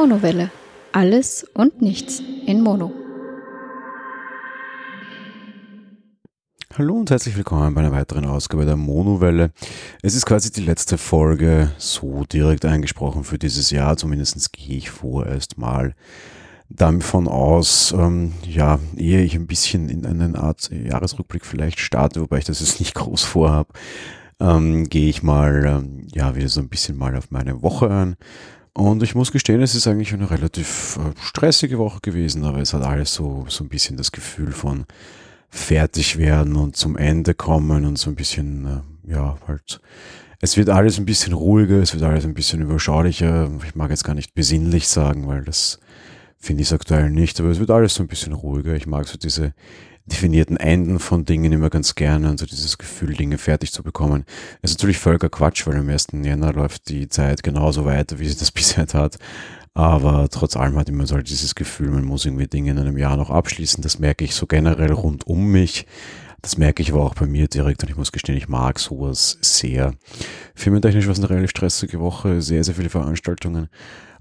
Monowelle. Alles und nichts in Mono. Hallo und herzlich willkommen bei einer weiteren Ausgabe der Monowelle. Es ist quasi die letzte Folge so direkt eingesprochen für dieses Jahr. Zumindest gehe ich vorerst mal davon aus, ähm, ja, ehe ich ein bisschen in eine Art Jahresrückblick vielleicht starte, wobei ich das jetzt nicht groß vorhabe, ähm, gehe ich mal, ähm, ja, wieder so ein bisschen mal auf meine Woche ein. Und ich muss gestehen, es ist eigentlich eine relativ äh, stressige Woche gewesen, aber es hat alles so, so ein bisschen das Gefühl von fertig werden und zum Ende kommen und so ein bisschen, äh, ja, halt, es wird alles ein bisschen ruhiger, es wird alles ein bisschen überschaulicher. Ich mag jetzt gar nicht besinnlich sagen, weil das finde ich aktuell nicht, aber es wird alles so ein bisschen ruhiger. Ich mag so diese definierten Enden von Dingen immer ganz gerne und so dieses Gefühl, Dinge fertig zu bekommen. Das ist natürlich völliger Quatsch, weil am 1. Jänner läuft die Zeit genauso weiter, wie sie das bisher hat. Aber trotz allem hat immer so halt dieses Gefühl, man muss irgendwie Dinge in einem Jahr noch abschließen. Das merke ich so generell rund um mich. Das merke ich aber auch bei mir direkt und ich muss gestehen, ich mag sowas sehr. Firmentechnisch war es eine relativ stressige Woche, sehr, sehr viele Veranstaltungen.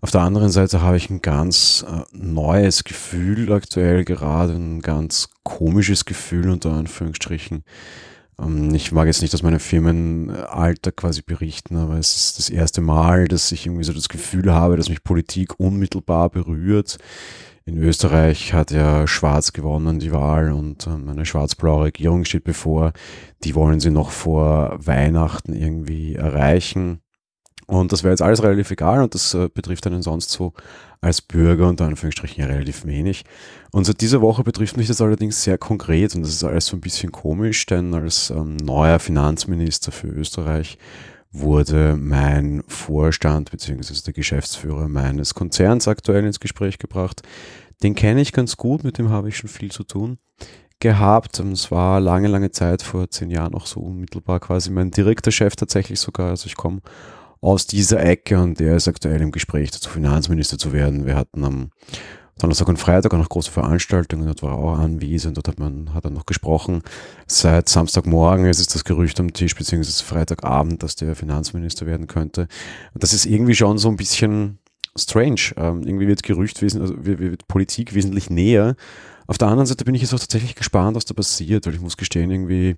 Auf der anderen Seite habe ich ein ganz äh, neues Gefühl aktuell gerade, ein ganz komisches Gefühl unter Anführungsstrichen. Ähm, ich mag jetzt nicht aus meinem Firmenalter quasi berichten, aber es ist das erste Mal, dass ich irgendwie so das Gefühl habe, dass mich Politik unmittelbar berührt. In Österreich hat ja Schwarz gewonnen die Wahl und ähm, eine schwarz-blaue Regierung steht bevor. Die wollen sie noch vor Weihnachten irgendwie erreichen. Und das wäre jetzt alles relativ egal und das äh, betrifft einen sonst so als Bürger unter Anführungsstrichen ja relativ wenig. Und seit dieser Woche betrifft mich das allerdings sehr konkret und das ist alles so ein bisschen komisch, denn als ähm, neuer Finanzminister für Österreich wurde mein Vorstand bzw. der Geschäftsführer meines Konzerns aktuell ins Gespräch gebracht. Den kenne ich ganz gut, mit dem habe ich schon viel zu tun gehabt. Es war lange, lange Zeit, vor zehn Jahren noch so unmittelbar quasi mein direkter Chef tatsächlich sogar. Also ich komme aus dieser Ecke und der ist aktuell im Gespräch dazu, Finanzminister zu werden. Wir hatten am Donnerstag und Freitag auch noch große Veranstaltungen, dort war er auch anwesend, dort hat man, hat er noch gesprochen. Seit Samstagmorgen ist es das Gerücht am Tisch, beziehungsweise Freitagabend, dass der Finanzminister werden könnte. Und das ist irgendwie schon so ein bisschen strange. Ähm, irgendwie wird Gerücht, also wird Politik wesentlich näher. Auf der anderen Seite bin ich jetzt auch tatsächlich gespannt, was da passiert, weil ich muss gestehen, irgendwie,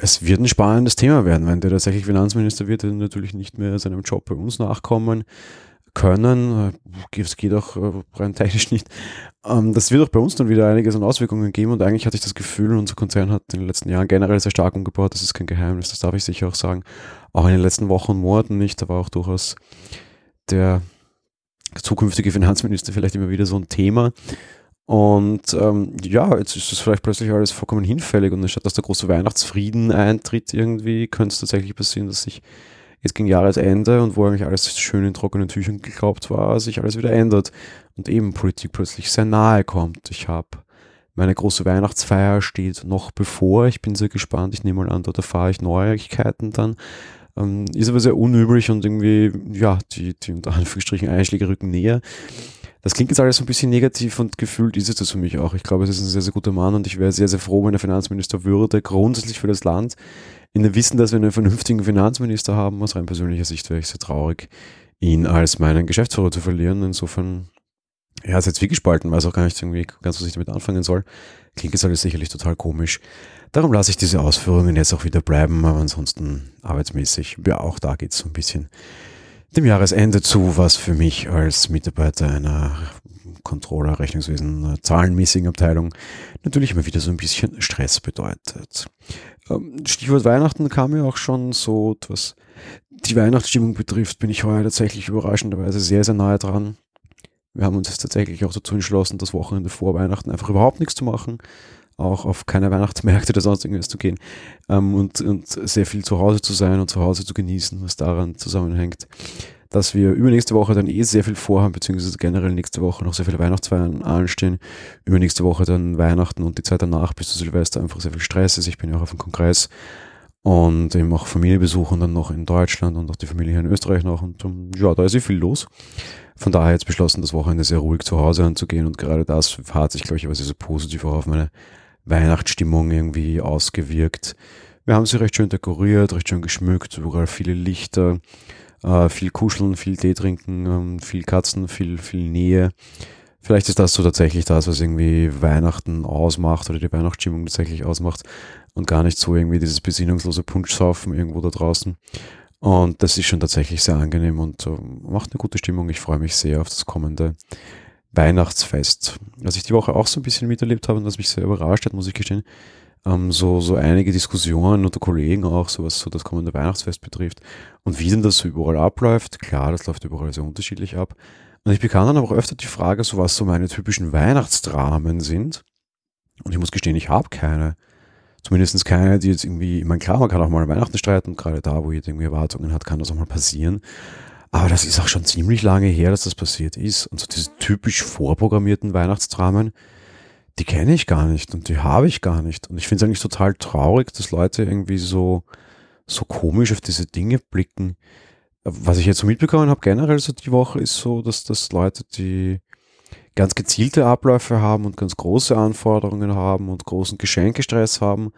es wird ein spannendes Thema werden, wenn der tatsächlich Finanzminister wird, er natürlich nicht mehr seinem Job bei uns nachkommen können. Es geht auch äh, rein technisch nicht. Ähm, das wird auch bei uns dann wieder einiges an Auswirkungen geben und eigentlich hatte ich das Gefühl, unser Konzern hat in den letzten Jahren generell sehr stark umgebaut. Das ist kein Geheimnis, das darf ich sicher auch sagen. Auch in den letzten Wochen und Monaten nicht. Da war auch durchaus der zukünftige Finanzminister vielleicht immer wieder so ein Thema. Und ähm, ja, jetzt ist das vielleicht plötzlich alles vollkommen hinfällig und anstatt dass der große Weihnachtsfrieden eintritt irgendwie, könnte es tatsächlich passieren, dass sich jetzt gegen Jahresende und wo eigentlich alles schön in trockenen Tüchern geglaubt war, sich alles wieder ändert und eben Politik plötzlich sehr nahe kommt. Ich habe meine große Weihnachtsfeier steht noch bevor. Ich bin sehr gespannt. Ich nehme mal an, dort erfahre ich Neuigkeiten dann. Ähm, ist aber sehr unüblich und irgendwie, ja, die, die unter Anführungsstrichen Einschläge rücken näher. Das klingt jetzt alles so ein bisschen negativ und gefühlt ist es das für mich auch. Ich glaube, es ist ein sehr, sehr guter Mann und ich wäre sehr, sehr froh, wenn er Finanzminister würde, grundsätzlich für das Land. In dem Wissen, dass wir einen vernünftigen Finanzminister haben, aus rein persönlicher Sicht wäre ich sehr traurig, ihn als meinen Geschäftsführer zu verlieren. Insofern, ja, ist jetzt wie gespalten, weiß auch gar nicht irgendwie ganz, was ich damit anfangen soll. Klingt jetzt alles sicherlich total komisch. Darum lasse ich diese Ausführungen jetzt auch wieder bleiben, aber ansonsten arbeitsmäßig, ja, auch da geht es so ein bisschen dem Jahresende zu, was für mich als Mitarbeiter einer Controller, Rechnungswesen, zahlenmäßigen Abteilung natürlich immer wieder so ein bisschen Stress bedeutet. Ähm, Stichwort Weihnachten kam ja auch schon so, was die Weihnachtsstimmung betrifft, bin ich heuer tatsächlich überraschenderweise sehr, sehr nahe dran. Wir haben uns tatsächlich auch dazu entschlossen, das Wochenende vor Weihnachten einfach überhaupt nichts zu machen, auch auf keine Weihnachtsmärkte oder sonst irgendwas zu gehen ähm, und, und sehr viel zu Hause zu sein und zu Hause zu genießen, was daran zusammenhängt, dass wir übernächste Woche dann eh sehr viel vorhaben, beziehungsweise generell nächste Woche noch sehr viele Weihnachtsfeiern anstehen. Übernächste Woche dann Weihnachten und die Zeit danach bis zu Silvester einfach sehr viel Stress ist. Ich bin ja auch auf dem Kongress und eben auch Familie besuchen dann noch in Deutschland und auch die Familie hier in Österreich noch und um, ja, da ist eh viel los. Von daher jetzt beschlossen, das Wochenende sehr ruhig zu Hause anzugehen und gerade das hat sich, glaube ich, aber sehr, sehr positiv auch auf meine Weihnachtsstimmung irgendwie ausgewirkt. Wir haben sie recht schön dekoriert, recht schön geschmückt, überall viele Lichter. Äh, viel kuscheln, viel Tee trinken, ähm, viel Katzen, viel, viel Nähe. Vielleicht ist das so tatsächlich das, was irgendwie Weihnachten ausmacht oder die Weihnachtsstimmung tatsächlich ausmacht und gar nicht so irgendwie dieses besinnungslose Punschsaufen irgendwo da draußen. Und das ist schon tatsächlich sehr angenehm und äh, macht eine gute Stimmung. Ich freue mich sehr auf das kommende Weihnachtsfest. Was ich die Woche auch so ein bisschen miterlebt habe und was mich sehr überrascht hat, muss ich gestehen, ähm, so, so einige Diskussionen unter Kollegen auch, so was so das kommende Weihnachtsfest betrifft und wie denn das so überall abläuft. Klar, das läuft überall sehr unterschiedlich ab. Und ich bekam dann aber auch öfter die Frage, so was so meine typischen Weihnachtsdramen sind. Und ich muss gestehen, ich habe keine. Zumindest keine, die jetzt irgendwie, ich meine, klar, man kann auch mal Weihnachten streiten, gerade da, wo jeder irgendwie Erwartungen hat, kann das auch mal passieren. Aber das ist auch schon ziemlich lange her, dass das passiert ist. Und so diese typisch vorprogrammierten Weihnachtsdramen, die kenne ich gar nicht und die habe ich gar nicht. Und ich finde es eigentlich total traurig, dass Leute irgendwie so, so komisch auf diese Dinge blicken. Was ich jetzt so mitbekommen habe, generell so die Woche, ist so, dass, dass Leute, die ganz gezielte Abläufe haben und ganz große Anforderungen haben und großen Geschenkestress haben,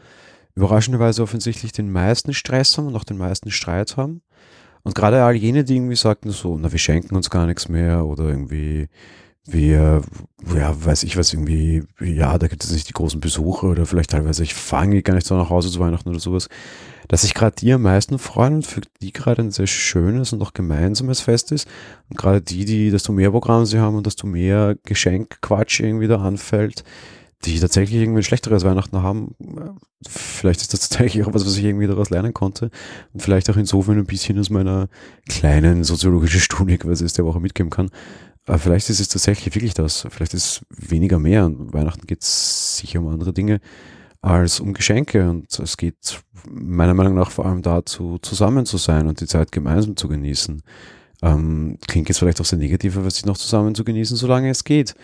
überraschenderweise offensichtlich den meisten Stress haben und auch den meisten Streit haben. Und gerade all jene, die irgendwie sagten so, na, wir schenken uns gar nichts mehr oder irgendwie, wir, ja, weiß ich was, irgendwie, ja, da gibt es nicht die großen Besuche oder vielleicht teilweise, ich fange gar nicht so nach Hause zu Weihnachten oder sowas, dass sich gerade die am meisten freuen und für die gerade ein sehr schönes und auch gemeinsames Fest ist. Und gerade die, die, desto mehr Programm sie haben und desto mehr Geschenkquatsch irgendwie da anfällt, die tatsächlich irgendwie ein schlechteres Weihnachten haben. Vielleicht ist das tatsächlich auch was, was ich irgendwie daraus lernen konnte. Und vielleicht auch insofern ein bisschen aus meiner kleinen soziologischen Studie quasi ist der Woche mitgeben kann. Aber vielleicht ist es tatsächlich wirklich das. Vielleicht ist es weniger mehr. Und Weihnachten geht es sicher um andere Dinge als um Geschenke. Und es geht meiner Meinung nach vor allem dazu, zusammen zu sein und die Zeit gemeinsam zu genießen. Ähm, klingt jetzt vielleicht auch sehr negativ, aber sich noch zusammen zu genießen, solange es geht.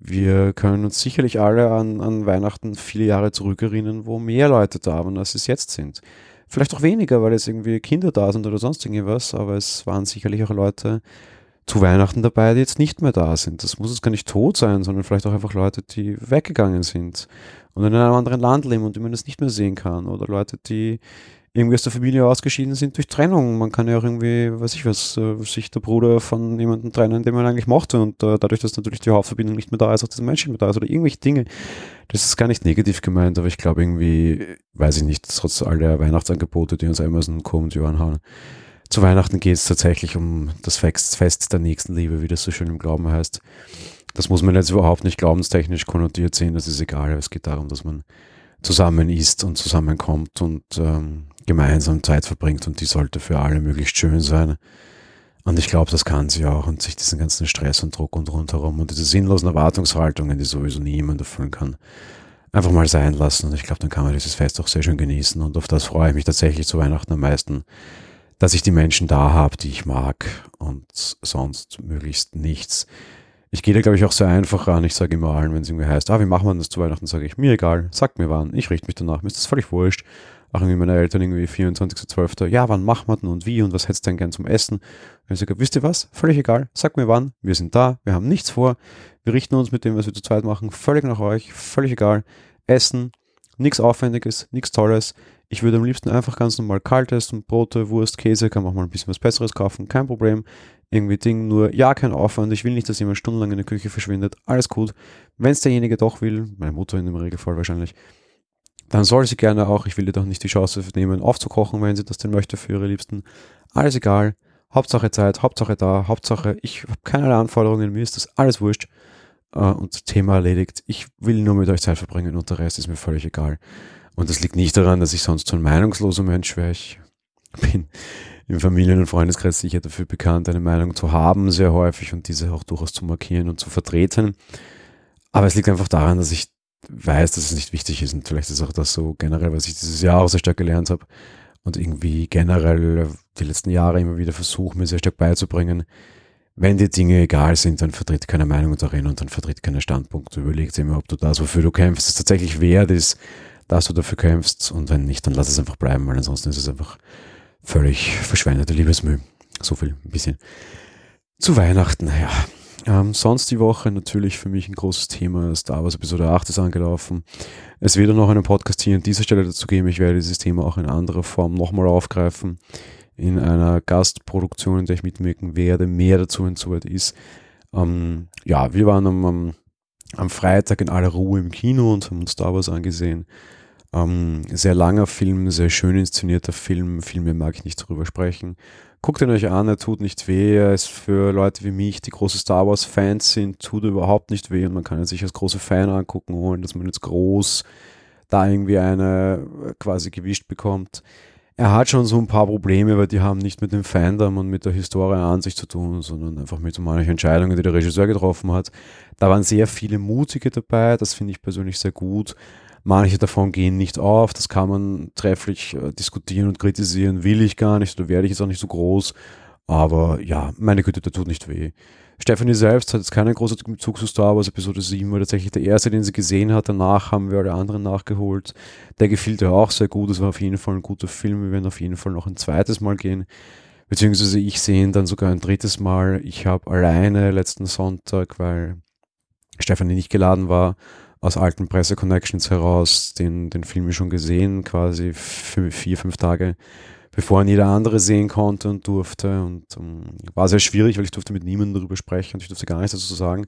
Wir können uns sicherlich alle an, an Weihnachten viele Jahre zurückerinnern, wo mehr Leute da waren, als es jetzt sind. Vielleicht auch weniger, weil jetzt irgendwie Kinder da sind oder sonst irgendwas, aber es waren sicherlich auch Leute, zu Weihnachten dabei, die jetzt nicht mehr da sind. Das muss jetzt gar nicht tot sein, sondern vielleicht auch einfach Leute, die weggegangen sind und in einem anderen Land leben und die man das nicht mehr sehen kann. Oder Leute, die irgendwie aus der Familie ausgeschieden sind durch Trennung. Man kann ja auch irgendwie, weiß ich was, äh, sich der Bruder von jemandem trennen, den man eigentlich mochte und äh, dadurch, dass natürlich die Hauptverbindung nicht mehr da ist, auch dieser Mensch nicht mehr da ist oder irgendwelche Dinge. Das ist gar nicht negativ gemeint, aber ich glaube irgendwie, weiß ich nicht, trotz all der Weihnachtsangebote, die uns Amazon und Johann haben, zu Weihnachten geht es tatsächlich um das Fest der Nächstenliebe, wie das so schön im Glauben heißt. Das muss man jetzt überhaupt nicht glaubenstechnisch konnotiert sehen, das ist egal. Es geht darum, dass man zusammen isst und zusammenkommt und ähm, gemeinsam Zeit verbringt und die sollte für alle möglichst schön sein. Und ich glaube, das kann sie auch und sich diesen ganzen Stress und Druck und rundherum und diese sinnlosen Erwartungshaltungen, die sowieso niemand erfüllen kann, einfach mal sein lassen. Und ich glaube, dann kann man dieses Fest auch sehr schön genießen. Und auf das freue ich mich tatsächlich zu Weihnachten am meisten, dass ich die Menschen da habe, die ich mag und sonst möglichst nichts. Ich gehe da, glaube ich, auch sehr einfach ran. Ich sage immer allen, wenn es irgendwie heißt, ah, wie machen wir das zu Weihnachten, sage ich, mir egal, sagt mir wann, ich richte mich danach, mir ist das völlig wurscht. Auch irgendwie meine Eltern irgendwie 24.12. Ja, wann machen wir denn und wie und was hättest du denn gern zum Essen? Und ich sage, wisst ihr was? Völlig egal, sagt mir wann, wir sind da, wir haben nichts vor, wir richten uns mit dem, was wir zu zweit machen, völlig nach euch, völlig egal. Essen, nichts Aufwendiges, nichts Tolles. Ich würde am liebsten einfach ganz normal kalt essen, Brote, Wurst, Käse, kann man auch mal ein bisschen was Besseres kaufen, kein Problem. Irgendwie Ding, nur ja, kein Aufwand. Ich will nicht, dass jemand stundenlang in der Küche verschwindet. Alles gut. Wenn es derjenige doch will, meine Mutter in dem Regelfall wahrscheinlich, dann soll sie gerne auch, ich will ihr doch nicht die Chance nehmen, aufzukochen, wenn sie das denn möchte für ihre Liebsten. Alles egal. Hauptsache Zeit, Hauptsache da, Hauptsache, ich habe keinerlei Anforderungen, mir ist das alles wurscht. Uh, und Thema erledigt. Ich will nur mit euch Zeit verbringen und der Rest ist mir völlig egal. Und das liegt nicht daran, dass ich sonst so ein meinungsloser Mensch wäre. Ich bin im Familien- und Freundeskreis sicher dafür bekannt, eine Meinung zu haben, sehr häufig und diese auch durchaus zu markieren und zu vertreten. Aber es liegt einfach daran, dass ich weiß, dass es nicht wichtig ist. Und vielleicht ist auch das so generell, was ich dieses Jahr auch sehr stark gelernt habe und irgendwie generell die letzten Jahre immer wieder versuche, mir sehr stark beizubringen. Wenn die Dinge egal sind, dann vertritt keine Meinung darin und dann vertritt keine Standpunkt. Überlegt immer, ob du das, wofür du kämpfst, es tatsächlich wert ist, dass du dafür kämpfst und wenn nicht, dann lass es einfach bleiben, weil ansonsten ist es einfach völlig verschwendete Liebesmüh. So viel, ein bisschen. Zu Weihnachten, ja. Ähm, sonst die Woche natürlich für mich ein großes Thema. Star Wars Episode 8 ist angelaufen. Es wird noch einen Podcast hier an dieser Stelle dazu geben. Ich werde dieses Thema auch in anderer Form nochmal aufgreifen. in einer Gastproduktion, in der ich mitwirken werde. Mehr dazu, wenn es soweit ist. Ähm, ja, wir waren am, am, am, Freitag in aller Ruhe im Kino und haben uns Star Wars angesehen. Ähm, sehr langer Film, sehr schön inszenierter Film. Viel mehr mag ich nicht darüber sprechen. Guckt ihn euch an, er tut nicht weh. Er ist für Leute wie mich, die große Star Wars-Fans sind, tut überhaupt nicht weh. Und man kann ihn sich als große Fan angucken, ohne dass man jetzt groß da irgendwie eine quasi gewischt bekommt. Er hat schon so ein paar Probleme, weil die haben nicht mit dem Fandom und mit der Historie an sich zu tun, sondern einfach mit manchen Entscheidungen, die der Regisseur getroffen hat. Da waren sehr viele mutige dabei, das finde ich persönlich sehr gut. Manche davon gehen nicht auf, das kann man trefflich äh, diskutieren und kritisieren, will ich gar nicht, oder werde ich jetzt auch nicht so groß. Aber ja, meine Güte, der tut nicht weh. Stephanie selbst hat jetzt keinen großen Bezug zu Star Wars. Episode 7 war tatsächlich der erste, den sie gesehen hat. Danach haben wir alle anderen nachgeholt. Der gefiel ihr auch sehr gut. Es war auf jeden Fall ein guter Film. Wir werden auf jeden Fall noch ein zweites Mal gehen. Beziehungsweise ich sehe ihn dann sogar ein drittes Mal. Ich habe alleine letzten Sonntag, weil Stephanie nicht geladen war, aus alten Presse-Connections heraus den, den Film schon gesehen, quasi vier, fünf Tage, bevor ihn jeder andere sehen konnte und durfte. Und um, ähm, war sehr schwierig, weil ich durfte mit niemandem darüber sprechen und ich durfte gar nichts dazu sagen.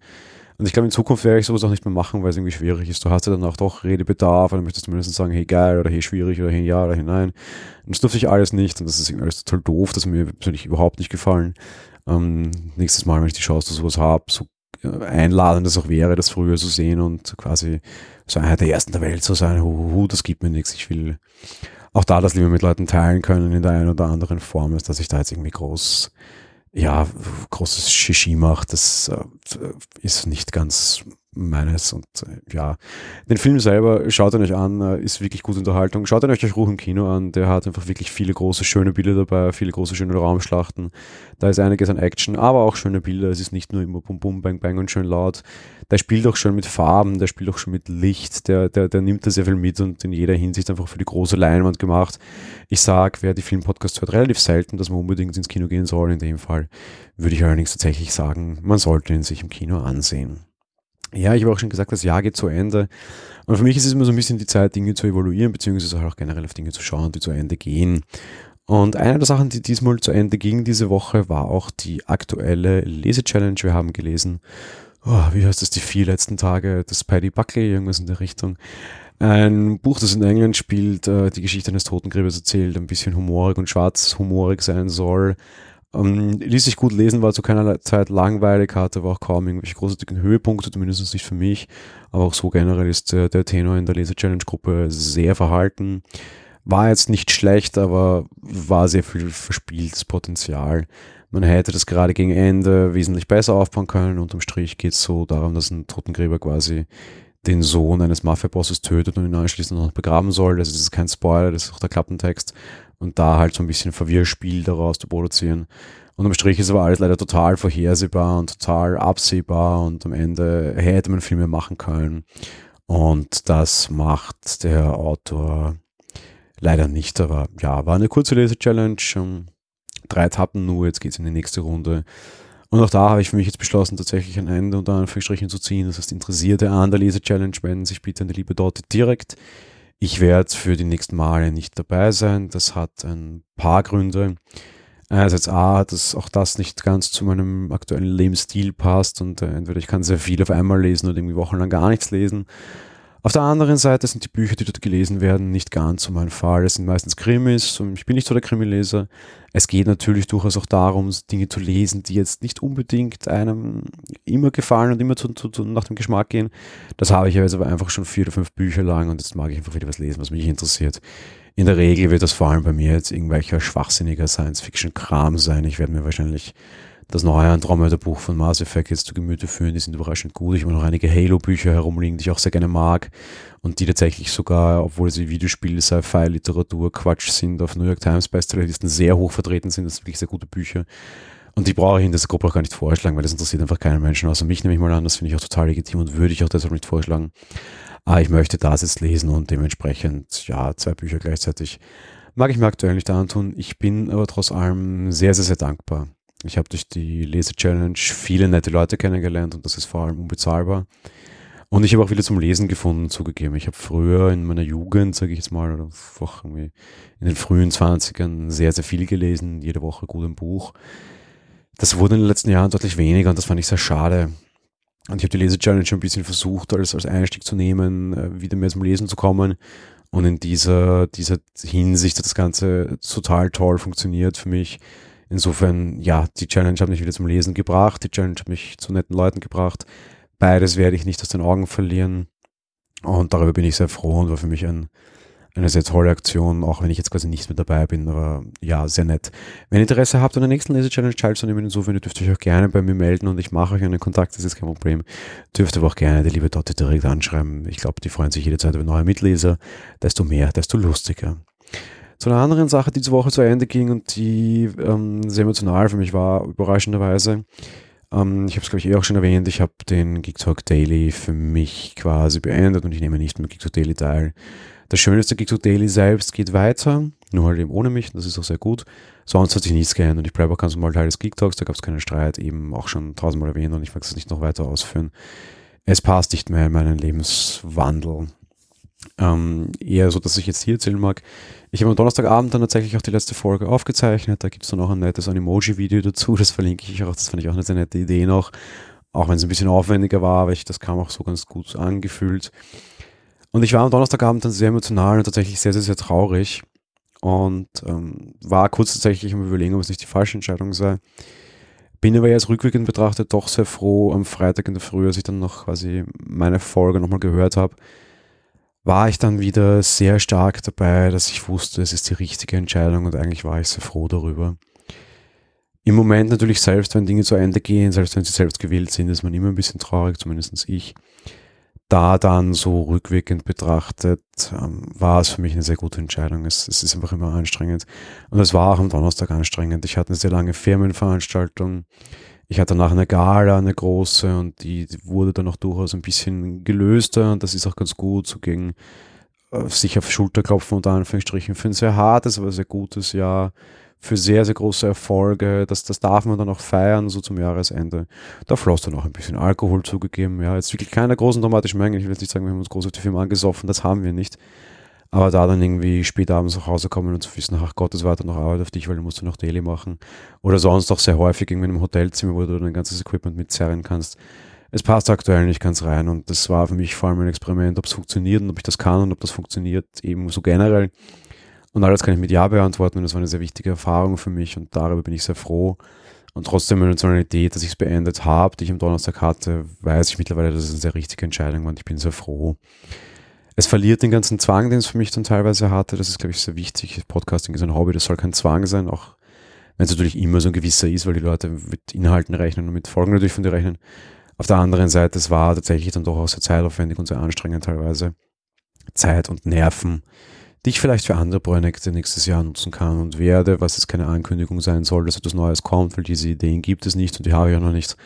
Und ich glaube, in Zukunft werde ich sowas auch nicht mehr machen, weil es irgendwie schwierig ist. Du hast ja dann auch doch Redebedarf, oder möchtest zumindest sagen, hey geil oder hey schwierig oder hey ja oder hey nein. Und das durfte ich alles nicht und das ist alles total doof, das mir persönlich überhaupt nicht gefallen. Ähm, nächstes Mal, wenn ich die Chance, dass sowas habe, so einladend es auch wäre, das früher zu sehen und quasi so einer der ersten der Welt zu sein, huhuhu, das gibt mir nichts. Ich will auch da das lieber mit Leuten teilen können in der einen oder anderen Form, als dass ich da jetzt irgendwie groß, ja, großes Shishi mache. Das äh, ist nicht ganz meines. Und äh, ja, den Film selber, schaut ihn euch an, äh, ist wirklich gute Unterhaltung. Schaut ihn euch euch ruhig im Kino an. Der hat einfach wirklich viele große, schöne Bilder dabei, viele große, schöne Raumschlachten. Da ist einiges an Action, aber auch schöne Bilder. Es ist nicht nur immer bum bum, bang bang und schön laut. Der spielt auch schon mit Farben, der spielt auch schon mit Licht, der, der, der nimmt da sehr viel mit und in jeder Hinsicht einfach für die große Leinwand gemacht. Ich sag, wer die Filmpodcasts hört, relativ selten, dass man unbedingt ins Kino gehen soll. In dem Fall würde ich allerdings tatsächlich sagen, man sollte ihn sich im Kino ansehen. Ja, ich habe auch schon gesagt, das Jahr geht zu Ende. Und für mich ist es immer so ein bisschen die Zeit, Dinge zu evaluieren, beziehungsweise auch generell auf Dinge zu schauen, die zu Ende gehen. Und eine der Sachen, die diesmal zu Ende ging diese Woche, war auch die aktuelle Lese-Challenge. Wir haben gelesen, oh, wie heißt das, die vier letzten Tage des Paddy Buckley, irgendwas in der Richtung. Ein Buch, das in England spielt, äh, die Geschichte eines Totengräbers erzählt, ein bisschen humorig und schwarzhumorig sein soll. Ähm, ließ sich gut lesen, war zu keiner Zeit langweilig, hatte aber auch kaum irgendwelche großartigen Höhepunkte, zumindest nicht für mich. Aber auch so generell ist der, der Tenor in der Leser-Challenge-Gruppe sehr verhalten. War jetzt nicht schlecht, aber war sehr viel verspieltes Potenzial. Man hätte das gerade gegen Ende wesentlich besser aufbauen können. Unterm Strich geht es so darum, dass ein Totengräber quasi den Sohn eines Mafia-Bosses tötet und ihn anschließend noch begraben soll. Das ist kein Spoiler, das ist auch der Klappentext und da halt so ein bisschen Verwirrspiel daraus zu produzieren. Und am Strich ist aber alles leider total vorhersehbar und total absehbar und am Ende hätte man viel mehr machen können. Und das macht der Autor leider nicht, aber ja, war eine kurze Lese-Challenge. Drei Etappen nur, jetzt geht es in die nächste Runde. Und auch da habe ich für mich jetzt beschlossen, tatsächlich ein Ende unter Anführungsstrichen zu ziehen. Das heißt, Interessierte an der Lese-Challenge wenden sich bitte an die liebe Dorte direkt. Ich werde für die nächsten Male nicht dabei sein. Das hat ein paar Gründe. Einerseits A, dass auch das nicht ganz zu meinem aktuellen Lebensstil passt und äh, entweder ich kann sehr viel auf einmal lesen oder irgendwie wochenlang gar nichts lesen. Auf der anderen Seite sind die Bücher, die dort gelesen werden, nicht ganz so mein Fall. Es sind meistens Krimis und ich bin nicht so der Krimileser. Es geht natürlich durchaus auch darum, Dinge zu lesen, die jetzt nicht unbedingt einem immer gefallen und immer zu, zu, zu, nach dem Geschmack gehen. Das habe ich jetzt aber einfach schon vier oder fünf Bücher lang und jetzt mag ich einfach wieder was lesen, was mich interessiert. In der Regel wird das vor allem bei mir jetzt irgendwelcher schwachsinniger Science-Fiction-Kram sein. Ich werde mir wahrscheinlich das neue Andromeda-Buch von Mass Effect jetzt zu Gemüte führen. Die sind überraschend gut. Ich habe noch einige Halo-Bücher herumliegen, die ich auch sehr gerne mag und die tatsächlich sogar, obwohl sie Videospiele, Sci-Fi, Literatur, Quatsch sind, auf New York Times Bestsellerlisten sehr hoch vertreten sind. Das sind wirklich sehr gute Bücher. Und die brauche ich in dieser Gruppe auch gar nicht vorschlagen, weil das interessiert einfach keinen Menschen außer mich, nehme ich mal an. Das finde ich auch total legitim und würde ich auch deshalb nicht vorschlagen. Aber ich möchte das jetzt lesen und dementsprechend, ja, zwei Bücher gleichzeitig mag ich mir aktuell nicht antun. Ich bin aber trotz allem sehr, sehr, sehr dankbar ich habe durch die Lese-Challenge viele nette Leute kennengelernt und das ist vor allem unbezahlbar. Und ich habe auch wieder zum Lesen gefunden, zugegeben. Ich habe früher in meiner Jugend, sage ich jetzt mal, oder einfach irgendwie in den frühen 20ern sehr, sehr viel gelesen, jede Woche gut ein Buch. Das wurde in den letzten Jahren deutlich weniger und das fand ich sehr schade. Und ich habe die Lese-Challenge ein bisschen versucht, als, als Einstieg zu nehmen, äh, wieder mehr zum Lesen zu kommen. Und in dieser, dieser Hinsicht hat das Ganze total toll funktioniert für mich. Insofern, ja, die Challenge hat mich wieder zum Lesen gebracht, die Challenge hat mich zu netten Leuten gebracht. Beides werde ich nicht aus den Augen verlieren. Und darüber bin ich sehr froh und war für mich ein, eine sehr tolle Aktion, auch wenn ich jetzt quasi nicht mehr dabei bin, aber ja, sehr nett. Wenn ihr Interesse habt, an der nächsten Lese-Challenge teilzunehmen, insofern, ihr dürft euch auch gerne bei mir melden und ich mache euch einen Kontakt, das ist kein Problem. Dürft aber auch gerne die liebe Dotte direkt anschreiben. Ich glaube, die freuen sich jederzeit über neue Mitleser. Desto mehr, desto lustiger. Zu einer anderen Sache, die diese Woche zu Ende ging und die ähm, sehr emotional für mich war, überraschenderweise. Ähm, ich habe es, glaube ich, eh auch schon erwähnt. Ich habe den Geek Talk Daily für mich quasi beendet und ich nehme nicht mehr Geek Talk Daily teil. Das Schönste Geek Talk Daily selbst geht weiter, nur halt eben ohne mich, das ist auch sehr gut. Sonst hat sich nichts geändert und ich bleibe auch ganz normal Teil des Geek Talks, da gab es keinen Streit, eben auch schon tausendmal erwähnt und ich mag es nicht noch weiter ausführen. Es passt nicht mehr in meinen Lebenswandel. Ähm, eher so, dass ich jetzt hier erzählen mag. Ich habe am Donnerstagabend dann tatsächlich auch die letzte Folge aufgezeichnet. Da gibt es dann auch ein nettes Animoji-Video dazu. Das verlinke ich auch. Das fand ich auch eine sehr nette Idee noch. Auch wenn es ein bisschen aufwendiger war, aber ich, das kam auch so ganz gut angefühlt. Und ich war am Donnerstagabend dann sehr emotional und tatsächlich sehr, sehr, sehr traurig. Und ähm, war kurz tatsächlich am Überlegen, ob es nicht die falsche Entscheidung sei. Bin aber jetzt rückwirkend betrachtet doch sehr froh am Freitag in der Früh, als ich dann noch quasi meine Folge nochmal gehört habe, war ich dann wieder sehr stark dabei, dass ich wusste, es ist die richtige Entscheidung und eigentlich war ich sehr froh darüber. Im Moment natürlich selbst, wenn Dinge zu Ende gehen, selbst wenn sie selbst gewählt sind, ist man immer ein bisschen traurig, zumindest ich da dann so rückwirkend betrachtet, ähm, war es für mich eine sehr gute Entscheidung. Es, es, ist einfach immer anstrengend. Und es war auch am Donnerstag anstrengend. Ich hatte eine sehr lange Firmenveranstaltung. Ich hatte danach eine Gala, eine große, und die, wurde dann auch durchaus ein bisschen gelöster. Und das ist auch ganz gut, so gegen äh, sich auf Schulterklopfen unter Anführungsstrichen für ein sehr hartes, aber sehr gutes Jahr für sehr, sehr große Erfolge. Das, das darf man dann auch feiern, so zum Jahresende. Da floss dann auch ein bisschen Alkohol zugegeben. Ja, jetzt wirklich keine großen dramatischen Mengen. Ich will jetzt nicht sagen, wir haben uns groß auf angesoffen, das haben wir nicht. Aber da dann irgendwie spät abends nach Hause kommen und zu wissen, ach Gott, es wartet noch Arbeit auf dich, weil du musst noch Daily machen. Oder sonst auch sehr häufig irgendwie in einem Hotelzimmer, wo du dein ganzes Equipment mitzerren kannst. Es passt aktuell nicht ganz rein und das war für mich vor allem ein Experiment, ob es funktioniert und ob ich das kann und ob das funktioniert eben so generell. Und alles kann ich mit Ja beantworten und das war eine sehr wichtige Erfahrung für mich und darüber bin ich sehr froh. Und trotzdem eine Emotionalität, dass ich es beendet habe, die ich am Donnerstag hatte, weiß ich mittlerweile, dass es eine sehr richtige Entscheidung war und ich bin sehr froh. Es verliert den ganzen Zwang, den es für mich dann teilweise hatte. Das ist, glaube ich, sehr wichtig. Podcasting ist ein Hobby, das soll kein Zwang sein, auch wenn es natürlich immer so ein gewisser ist, weil die Leute mit Inhalten rechnen und mit Folgen natürlich von dir rechnen. Auf der anderen Seite, es war tatsächlich dann doch auch sehr zeitaufwendig und sehr anstrengend teilweise. Zeit und Nerven die ich vielleicht für andere Projekte nächstes Jahr nutzen kann und werde, was jetzt keine Ankündigung sein soll, dass etwas Neues kommt, weil diese Ideen gibt es nicht und die habe ich ja noch nicht.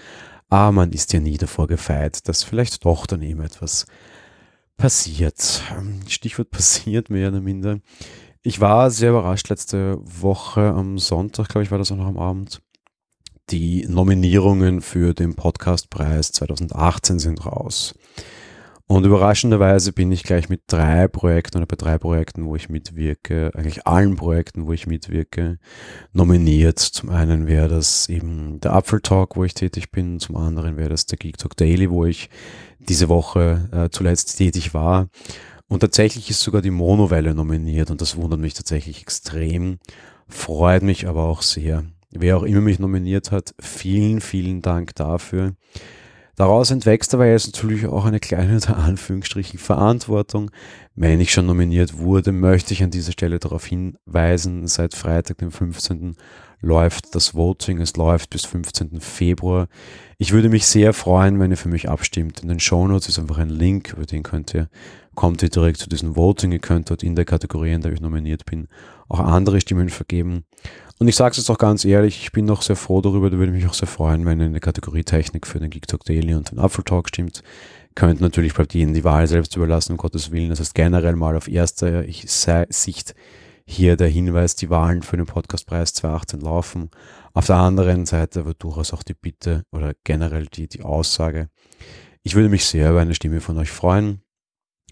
Aber man ist ja nie davor gefeit, dass vielleicht doch daneben etwas passiert. Stichwort passiert mehr oder minder. Ich war sehr überrascht letzte Woche am Sonntag, glaube ich, war das auch noch am Abend. Die Nominierungen für den Podcastpreis 2018 sind raus. Und überraschenderweise bin ich gleich mit drei Projekten oder bei drei Projekten, wo ich mitwirke, eigentlich allen Projekten, wo ich mitwirke, nominiert. Zum einen wäre das eben der Apfel Talk, wo ich tätig bin. Zum anderen wäre das der Geek Talk Daily, wo ich diese Woche äh, zuletzt tätig war. Und tatsächlich ist sogar die Monowelle nominiert und das wundert mich tatsächlich extrem, freut mich aber auch sehr. Wer auch immer mich nominiert hat, vielen, vielen Dank dafür. Daraus entwächst aber jetzt natürlich auch eine kleine, unter Anführungsstrichen, Verantwortung. Wenn ich schon nominiert wurde, möchte ich an dieser Stelle darauf hinweisen, seit Freitag, dem 15. läuft das Voting. Es läuft bis 15. Februar. Ich würde mich sehr freuen, wenn ihr für mich abstimmt. In den Shownotes ist einfach ein Link, über den könnt ihr, kommt ihr direkt zu diesem Voting. Ihr könnt dort in der Kategorie, in der ich nominiert bin, auch andere Stimmen vergeben. Und ich sage es jetzt auch ganz ehrlich, ich bin noch sehr froh darüber, da würde mich auch sehr freuen, wenn in der Kategorie Technik für den Geek Talk Daily und den Apfel Talk stimmt. Könnt natürlich bleibt Ihnen die Wahl selbst überlassen, um Gottes Willen. Das heißt generell mal auf erster Sicht hier der Hinweis, die Wahlen für den Podcastpreis 2018 laufen. Auf der anderen Seite aber durchaus auch die Bitte oder generell die, die Aussage, Ich würde mich sehr über eine Stimme von euch freuen.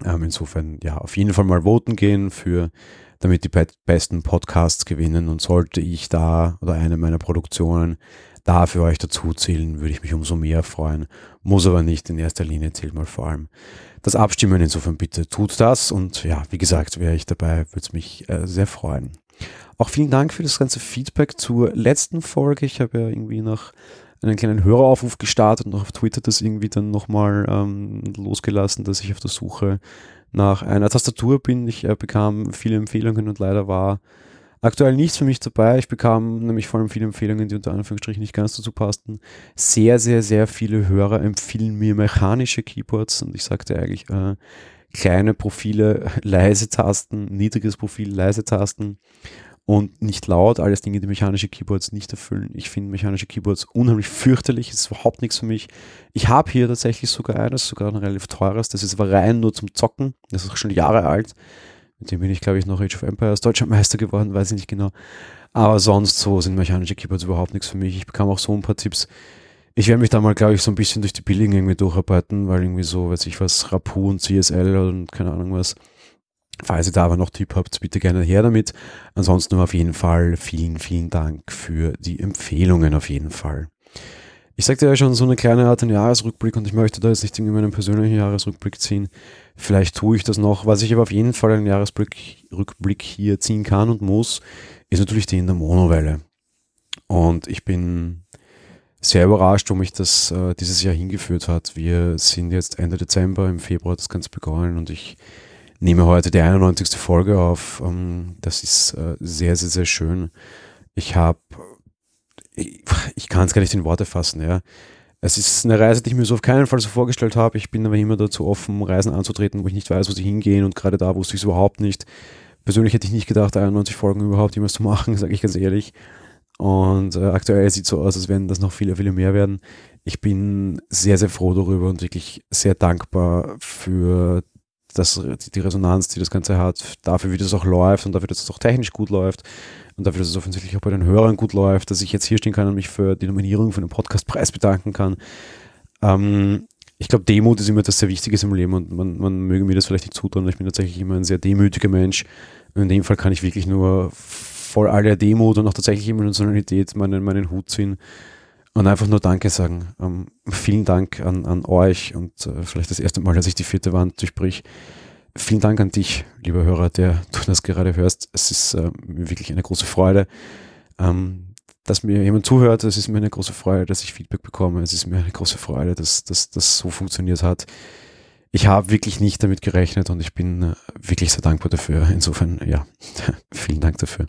Ähm, insofern, ja, auf jeden Fall mal voten gehen für, damit die besten Podcasts gewinnen. Und sollte ich da oder eine meiner Produktionen da für euch dazu zählen, würde ich mich umso mehr freuen. Muss aber nicht in erster Linie, zählt mal vor allem das Abstimmen. Insofern bitte tut das. Und ja, wie gesagt, wäre ich dabei, würde es mich äh, sehr freuen. Auch vielen Dank für das ganze Feedback zur letzten Folge. Ich habe ja irgendwie nach einen kleinen Höreraufruf gestartet und auf Twitter das irgendwie dann nochmal ähm, losgelassen, dass ich auf der Suche nach einer Tastatur bin. Ich äh, bekam viele Empfehlungen und leider war aktuell nichts für mich dabei. Ich bekam nämlich vor allem viele Empfehlungen, die unter Anführungsstrichen nicht ganz dazu passten. Sehr, sehr, sehr viele Hörer empfiehlen mir mechanische Keyboards und ich sagte eigentlich äh, kleine Profile, leise Tasten, niedriges Profil, leise Tasten und nicht laut, alles Dinge, die mechanische Keyboards nicht erfüllen. Ich finde mechanische Keyboards unheimlich fürchterlich, ist überhaupt nichts für mich. Ich habe hier tatsächlich sogar eines, sogar ein relativ teures, das ist aber rein nur zum Zocken, das ist auch schon Jahre alt. Mit dem bin ich, glaube ich, noch Age of Empires Deutscher Meister geworden, weiß ich nicht genau. Aber sonst so sind mechanische Keyboards überhaupt nichts für mich. Ich bekam auch so ein paar Tipps. Ich werde mich da mal, glaube ich, so ein bisschen durch die Billigen irgendwie durcharbeiten, weil irgendwie so, weiß ich was, Rapu und CSL und keine Ahnung was, Falls ihr da aber noch Tipp habt, bitte gerne her damit. Ansonsten auf jeden Fall vielen, vielen Dank für die Empfehlungen auf jeden Fall. Ich sagte ja schon so eine kleine Art Jahresrückblick und ich möchte da jetzt nicht irgendwie meinen persönlichen Jahresrückblick ziehen. Vielleicht tue ich das noch. Was ich aber auf jeden Fall einen Jahresrückblick hier ziehen kann und muss, ist natürlich die in der Monowelle. Und ich bin sehr überrascht, wo mich das äh, dieses Jahr hingeführt hat. Wir sind jetzt Ende Dezember, im Februar das Ganze begonnen und ich nehme heute die 91. Folge auf. Ähm, das ist äh, sehr, sehr, sehr schön. Ich habe, ich, kann es gar nicht in Worte fassen, ja. Es ist eine Reise, die ich mir so auf keinen Fall so vorgestellt habe. Ich bin aber immer dazu offen, Reisen anzutreten, wo ich nicht weiß, wo sie hingehen und gerade da wusste ich es überhaupt nicht. Persönlich hätte ich nicht gedacht, 91 Folgen überhaupt jemals zu machen, sage ich ganz ehrlich. Und äh, aktuell sieht es so aus, als wenn das noch viele, viele mehr werden. Ich bin sehr, sehr froh darüber und wirklich sehr dankbar für das, die Resonanz, die das Ganze hat, dafür, wie das auch läuft und dafür, dass es auch technisch gut läuft und dafür, dass es offensichtlich auch bei den Hörern gut läuft, dass ich jetzt hier stehen kann und mich für die Nominierung für den Podcastpreis bedanken kann. Ähm, ich glaube, Demut ist immer etwas sehr Wichtiges im Leben und man, man möge mir das vielleicht nicht zutrauen. Ich bin tatsächlich immer ein sehr demütiger Mensch. Und in dem Fall kann ich wirklich nur voll aller Demut und auch tatsächlich Emotionalität meinen, meinen Hut ziehen und einfach nur Danke sagen. Ähm, vielen Dank an, an euch und äh, vielleicht das erste Mal, dass ich die vierte Wand durchbrich. Vielen Dank an dich, lieber Hörer, der du das gerade hörst. Es ist äh, wirklich eine große Freude, ähm, dass mir jemand zuhört. Es ist mir eine große Freude, dass ich Feedback bekomme. Es ist mir eine große Freude, dass das so funktioniert hat. Ich habe wirklich nicht damit gerechnet und ich bin äh, wirklich sehr dankbar dafür. Insofern, ja, vielen Dank dafür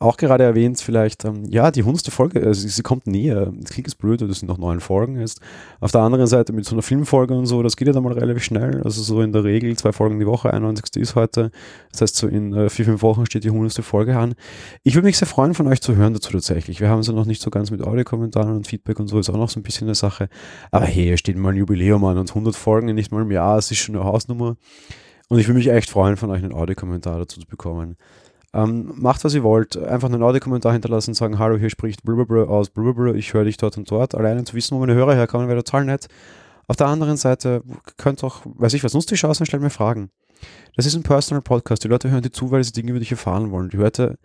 auch gerade erwähnt, vielleicht, ähm, ja, die hundertste Folge, also sie, kommt näher. Das klingt jetzt blöd, das sind noch neun Folgen ist. Auf der anderen Seite mit so einer Filmfolge und so, das geht ja dann mal relativ schnell. Also so in der Regel zwei Folgen die Woche, 91. ist heute. Das heißt, so in äh, vier, fünf Wochen steht die hundertste Folge an. Ich würde mich sehr freuen, von euch zu hören dazu tatsächlich. Wir haben es ja noch nicht so ganz mit Audiokommentaren und Feedback und so, ist auch noch so ein bisschen eine Sache. Aber hey, hier steht mal ein Jubiläum an und 100 Folgen in nicht mal im Jahr, das ist schon eine Hausnummer. Und ich würde mich echt freuen, von euch einen Audiokommentar dazu zu bekommen. Ähm, macht, was ihr wollt. Einfach einen Audiokommentar hinterlassen sagen, hallo, hier spricht blablabla aus blablabla, ich höre dich dort und dort. Alleine zu wissen, wo meine Hörer herkommen, wäre total nett. Auf der anderen Seite könnt auch, weiß ich was, nutzt die Chance und stellt mir Fragen. Das ist ein Personal Podcast. Die Leute hören dir zu, weil sie Dinge über dich erfahren wollen. Die Leute,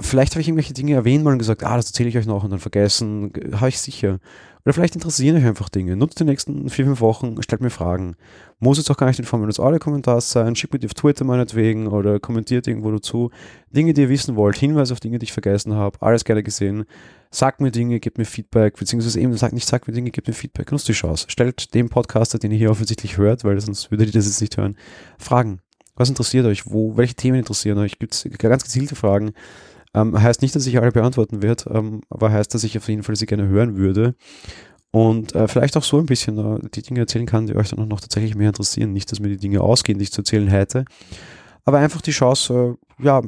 vielleicht habe ich irgendwelche Dinge erwähnt mal und gesagt, ah, das erzähle ich euch noch und dann vergessen. Habe ich sicher. Oder vielleicht interessieren euch einfach Dinge. Nutzt die nächsten vier, fünf Wochen, stellt mir Fragen. Muss jetzt auch gar nicht in Form eines Audio-Kommentars sein. Schickt mir die auf Twitter meinetwegen oder kommentiert irgendwo dazu. Dinge, die ihr wissen wollt, Hinweise auf Dinge, die ich vergessen habe. Alles gerne gesehen. Sagt mir Dinge, gebt mir Feedback, beziehungsweise eben sagt nicht, sagt mir Dinge, gebt mir Feedback. Nutzt die Chance. Stellt dem Podcaster, den ihr hier offensichtlich hört, weil sonst würdet ihr das jetzt nicht hören, Fragen. Was interessiert euch? Wo, welche Themen interessieren euch? Gibt es ganz gezielte Fragen? Ähm, heißt nicht, dass ich alle beantworten werde, ähm, aber heißt, dass ich auf jeden Fall sie gerne hören würde. Und äh, vielleicht auch so ein bisschen äh, die Dinge erzählen kann, die euch dann auch noch tatsächlich mehr interessieren. Nicht, dass mir die Dinge ausgehen, die ich zu erzählen hätte. Aber einfach die Chance, äh, ja,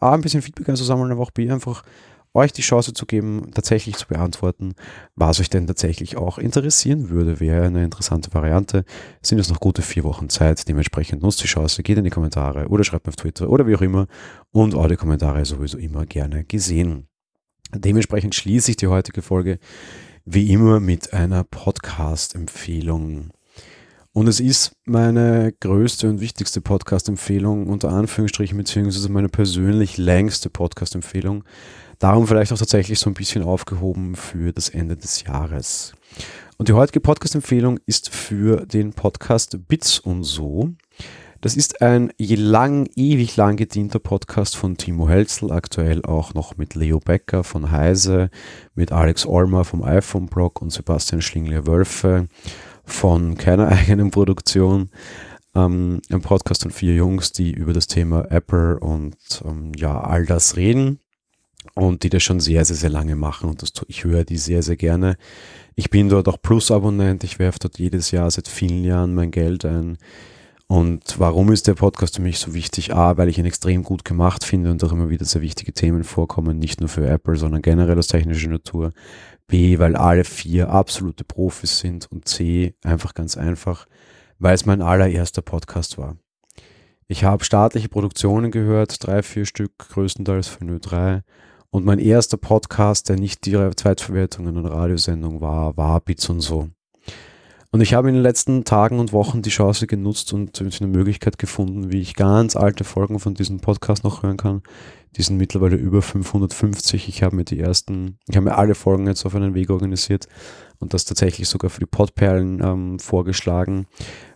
A, ein bisschen Feedback einzusammeln, aber auch B, einfach euch die Chance zu geben, tatsächlich zu beantworten, was euch denn tatsächlich auch interessieren würde, wäre eine interessante Variante. Es sind jetzt noch gute vier Wochen Zeit, dementsprechend nutzt die Chance, geht in die Kommentare oder schreibt mir auf Twitter oder wie auch immer und Audiokommentare sowieso immer gerne gesehen. Dementsprechend schließe ich die heutige Folge wie immer mit einer Podcast-Empfehlung. Und es ist meine größte und wichtigste Podcast-Empfehlung, unter Anführungsstrichen, beziehungsweise meine persönlich längste Podcast-Empfehlung. Darum vielleicht auch tatsächlich so ein bisschen aufgehoben für das Ende des Jahres. Und die heutige Podcast-Empfehlung ist für den Podcast Bits und so. Das ist ein lang, ewig lang gedienter Podcast von Timo Helzel, aktuell auch noch mit Leo Becker von Heise, mit Alex Olmer vom iPhone-Blog und Sebastian Schlingler-Wölfe von keiner eigenen Produktion. Ähm, ein Podcast von vier Jungs, die über das Thema Apple und ähm, ja, all das reden und die das schon sehr, sehr, sehr lange machen und das, ich höre die sehr, sehr gerne. Ich bin dort auch Plus-Abonnent, ich werfe dort jedes Jahr seit vielen Jahren mein Geld ein und warum ist der Podcast für mich so wichtig? A, weil ich ihn extrem gut gemacht finde und auch immer wieder sehr wichtige Themen vorkommen, nicht nur für Apple, sondern generell aus technischer Natur. B, weil alle vier absolute Profis sind und C, einfach ganz einfach, weil es mein allererster Podcast war. Ich habe staatliche Produktionen gehört, drei, vier Stück, größtenteils von Ö3. Und mein erster Podcast, der nicht die Zweitverwertung in einer Radiosendung war, war Bits und so. Und ich habe in den letzten Tagen und Wochen die Chance genutzt und eine Möglichkeit gefunden, wie ich ganz alte Folgen von diesem Podcast noch hören kann. Die sind mittlerweile über 550. Ich habe mir die ersten, ich habe mir alle Folgen jetzt auf einen Weg organisiert und das tatsächlich sogar für die Podperlen ähm, vorgeschlagen,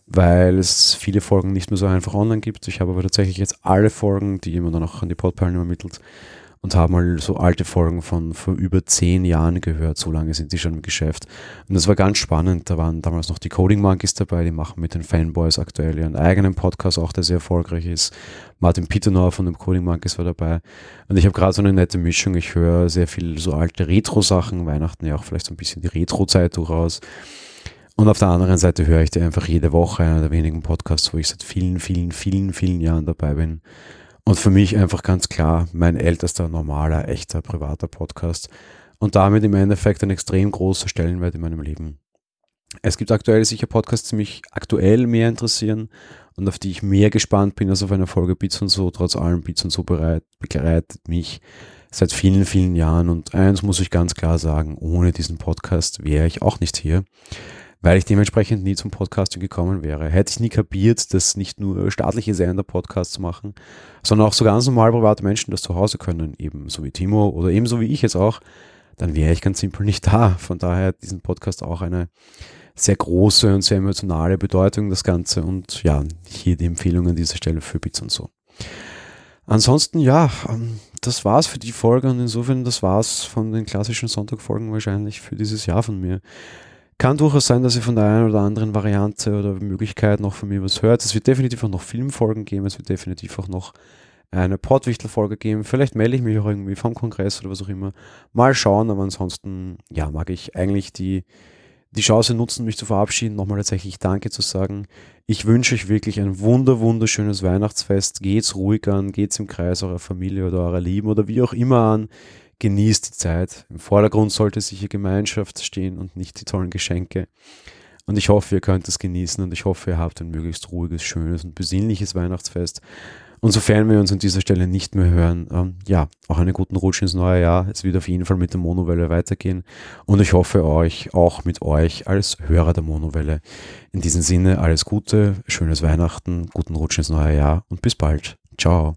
weil es viele Folgen nicht mehr so einfach online gibt. Ich habe aber tatsächlich jetzt alle Folgen, die jemand dann auch an die Podperlen übermittelt, und habe mal so alte Folgen von vor über zehn Jahren gehört. So lange sind die schon im Geschäft. Und das war ganz spannend. Da waren damals noch die Coding Monkeys dabei, die machen mit den Fanboys aktuell ihren eigenen Podcast, auch der sehr erfolgreich ist. Martin Pittenauer von den Coding Monkeys war dabei. Und ich habe gerade so eine nette Mischung. Ich höre sehr viel so alte Retro-Sachen, Weihnachten ja auch vielleicht so ein bisschen die Retro-Zeit durchaus. Und auf der anderen Seite höre ich dir einfach jede Woche einer der wenigen Podcasts, wo ich seit vielen, vielen, vielen, vielen Jahren dabei bin. Und für mich einfach ganz klar mein ältester, normaler, echter, privater Podcast und damit im Endeffekt ein extrem großer Stellenwert in meinem Leben. Es gibt aktuell sicher Podcasts, die mich aktuell mehr interessieren und auf die ich mehr gespannt bin als auf eine Folge Beats und so. Trotz allem Beats und so bereit, begleitet mich seit vielen, vielen Jahren. Und eins muss ich ganz klar sagen, ohne diesen Podcast wäre ich auch nicht hier weil ich dementsprechend nie zum Podcasting gekommen wäre. Hätte ich nie kapiert, dass nicht nur staatliche Sender Podcasts machen, sondern auch so ganz normal private Menschen das zu Hause können, eben so wie Timo oder ebenso wie ich jetzt auch, dann wäre ich ganz simpel nicht da. Von daher hat diesen Podcast auch eine sehr große und sehr emotionale Bedeutung, das Ganze. Und ja, hier die Empfehlung an dieser Stelle für Bits und so. Ansonsten, ja, ähm, das war's für die Folge und insofern, das war's von den klassischen Sonntagfolgen wahrscheinlich für dieses Jahr von mir. Kann durchaus sein, dass ihr von der einen oder anderen Variante oder Möglichkeit noch von mir was hört. Es wird definitiv auch noch Filmfolgen geben, es wird definitiv auch noch eine Portwichtel-Folge geben. Vielleicht melde ich mich auch irgendwie vom Kongress oder was auch immer. Mal schauen, aber ansonsten, ja, mag ich eigentlich die, die Chance nutzen, mich zu verabschieden, nochmal tatsächlich Danke zu sagen. Ich wünsche euch wirklich ein wunder, wunderschönes Weihnachtsfest. Geht's ruhig an, geht's im Kreis eurer Familie oder eurer Lieben oder wie auch immer an genießt die Zeit. Im Vordergrund sollte sicher Gemeinschaft stehen und nicht die tollen Geschenke. Und ich hoffe, ihr könnt es genießen und ich hoffe, ihr habt ein möglichst ruhiges, schönes und besinnliches Weihnachtsfest. Und sofern wir uns an dieser Stelle nicht mehr hören, ähm, ja, auch einen guten Rutsch ins neue Jahr. Es wird auf jeden Fall mit der Monowelle weitergehen. Und ich hoffe euch, auch mit euch als Hörer der Monowelle. In diesem Sinne, alles Gute, schönes Weihnachten, guten Rutsch ins neue Jahr und bis bald. Ciao.